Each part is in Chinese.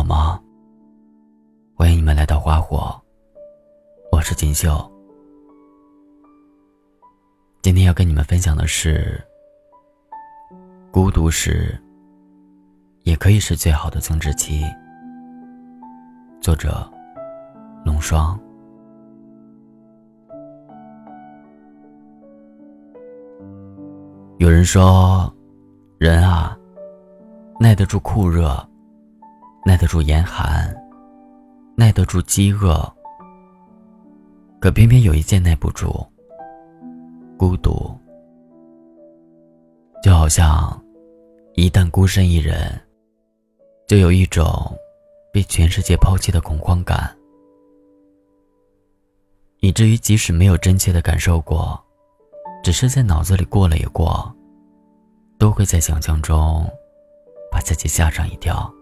好吗？欢迎你们来到花火，我是锦绣。今天要跟你们分享的是，孤独时也可以是最好的增值期。作者：龙霜。有人说，人啊，耐得住酷热。耐得住严寒，耐得住饥饿，可偏偏有一件耐不住——孤独。就好像，一旦孤身一人，就有一种被全世界抛弃的恐慌感，以至于即使没有真切的感受过，只是在脑子里过了一过，都会在想象中把自己吓上一跳。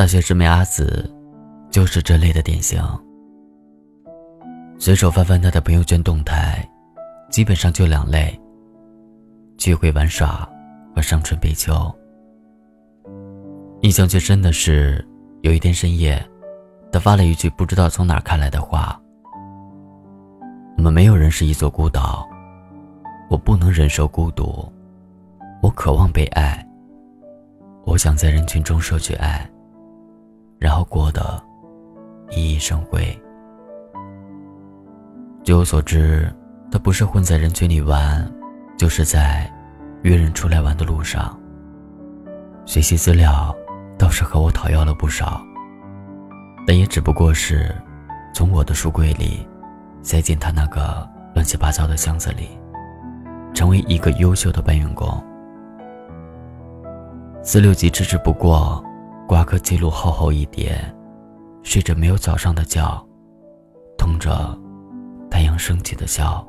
大学师妹阿紫，就是这类的典型。随手翻翻她的朋友圈动态，基本上就两类：聚会玩耍和伤春悲秋。印象最深的是，有一天深夜，她发了一句不知道从哪儿看来的话：“我们没有人是一座孤岛，我不能忍受孤独，我渴望被爱，我想在人群中摄取爱。”然后过得熠熠生辉。据我所知，他不是混在人群里玩，就是在约人出来玩的路上。学习资料倒是和我讨要了不少，但也只不过是从我的书柜里塞进他那个乱七八糟的箱子里，成为一个优秀的搬运工。四六级迟迟不过。挂科记录厚厚一叠，睡着没有早上的觉，痛着太阳升起的笑。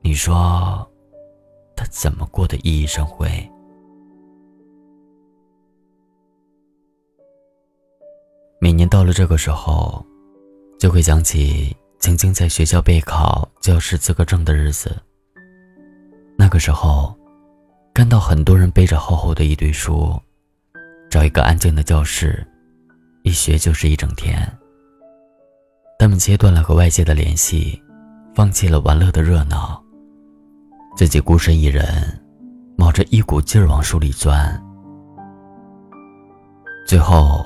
你说他怎么过得熠熠生辉？每年到了这个时候，就会想起曾经在学校备考教师资格证的日子。那个时候，看到很多人背着厚厚的一堆书。找一个安静的教室，一学就是一整天。他们切断了和外界的联系，放弃了玩乐的热闹，自己孤身一人，冒着一股劲儿往书里钻。最后，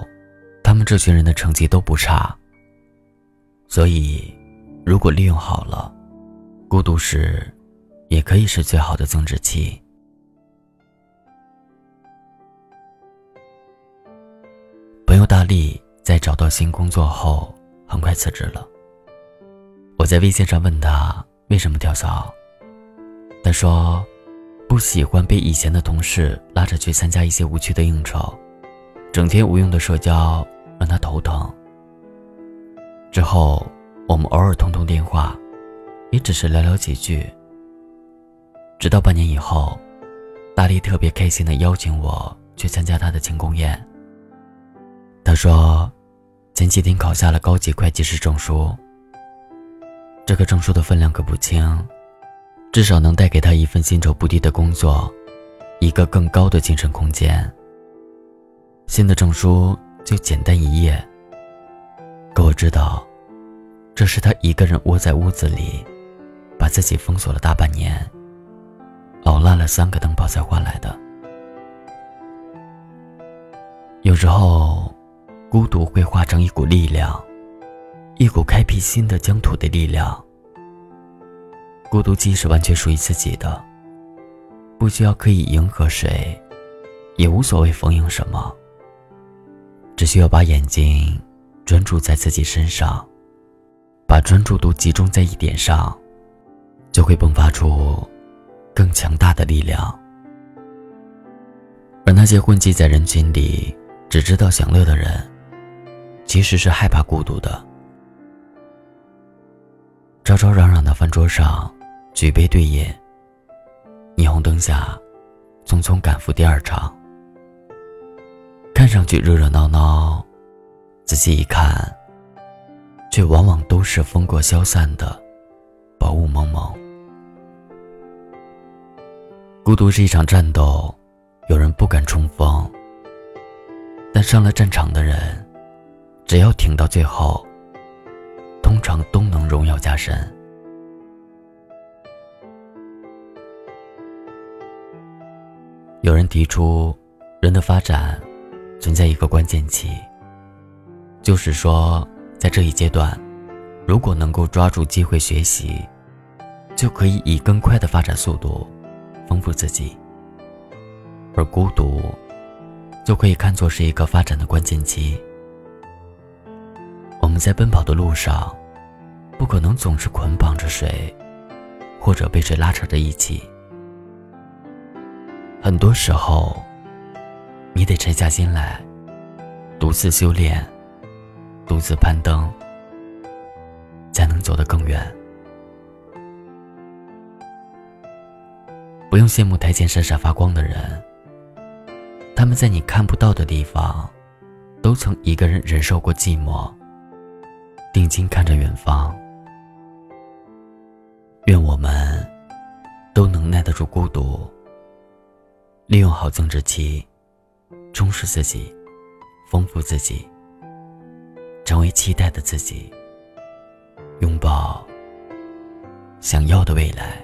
他们这群人的成绩都不差。所以，如果利用好了，孤独时，也可以是最好的增值期。大力在找到新工作后，很快辞职了。我在微信上问他为什么跳槽，他说不喜欢被以前的同事拉着去参加一些无趣的应酬，整天无用的社交让他头疼。之后我们偶尔通通电话，也只是聊聊几句。直到半年以后，大力特别开心的邀请我去参加他的庆功宴。他说，前几天考下了高级会计师证书。这个证书的分量可不轻，至少能带给他一份薪酬不低的工作，一个更高的精神空间。新的证书就简单一页，可我知道，这是他一个人窝在屋子里，把自己封锁了大半年，熬烂了三个灯泡才换来的。有时候。孤独会化成一股力量，一股开辟新的疆土的力量。孤独既是完全属于自己的，不需要刻意迎合谁，也无所谓逢迎什么。只需要把眼睛专注在自己身上，把专注度集中在一点上，就会迸发出更强大的力量。而那些混迹在人群里，只知道享乐的人。其实是害怕孤独的。吵吵嚷嚷的饭桌上，举杯对饮。霓虹灯下，匆匆赶赴第二场。看上去热热闹闹，仔细一看，却往往都是风过消散的薄雾蒙蒙。孤独是一场战斗，有人不敢冲锋，但上了战场的人，只要挺到最后，通常都能荣耀加身。有人提出，人的发展存在一个关键期，就是说，在这一阶段，如果能够抓住机会学习，就可以以更快的发展速度丰富自己；而孤独，就可以看作是一个发展的关键期。在奔跑的路上，不可能总是捆绑着谁，或者被谁拉扯着一起。很多时候，你得沉下心来，独自修炼，独自攀登，才能走得更远。不用羡慕台前闪闪发光的人，他们在你看不到的地方，都曾一个人忍受过寂寞，定睛看着远方。愿我们都能耐得住孤独。利用好增值期，充实自己，丰富自己，成为期待的自己，拥抱想要的未来。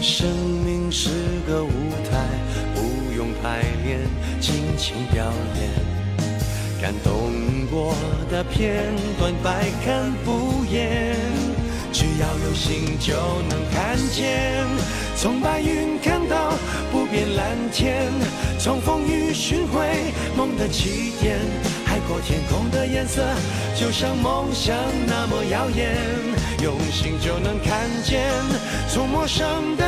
生命是个舞台，不用排练，尽情表演。感动过的片段，百看不厌。只要有心，就能看见。从白云看到不变蓝天，从风雨寻回梦的起点。海阔天空的颜色，就像梦想那么耀眼。用心就能看见，从陌生的，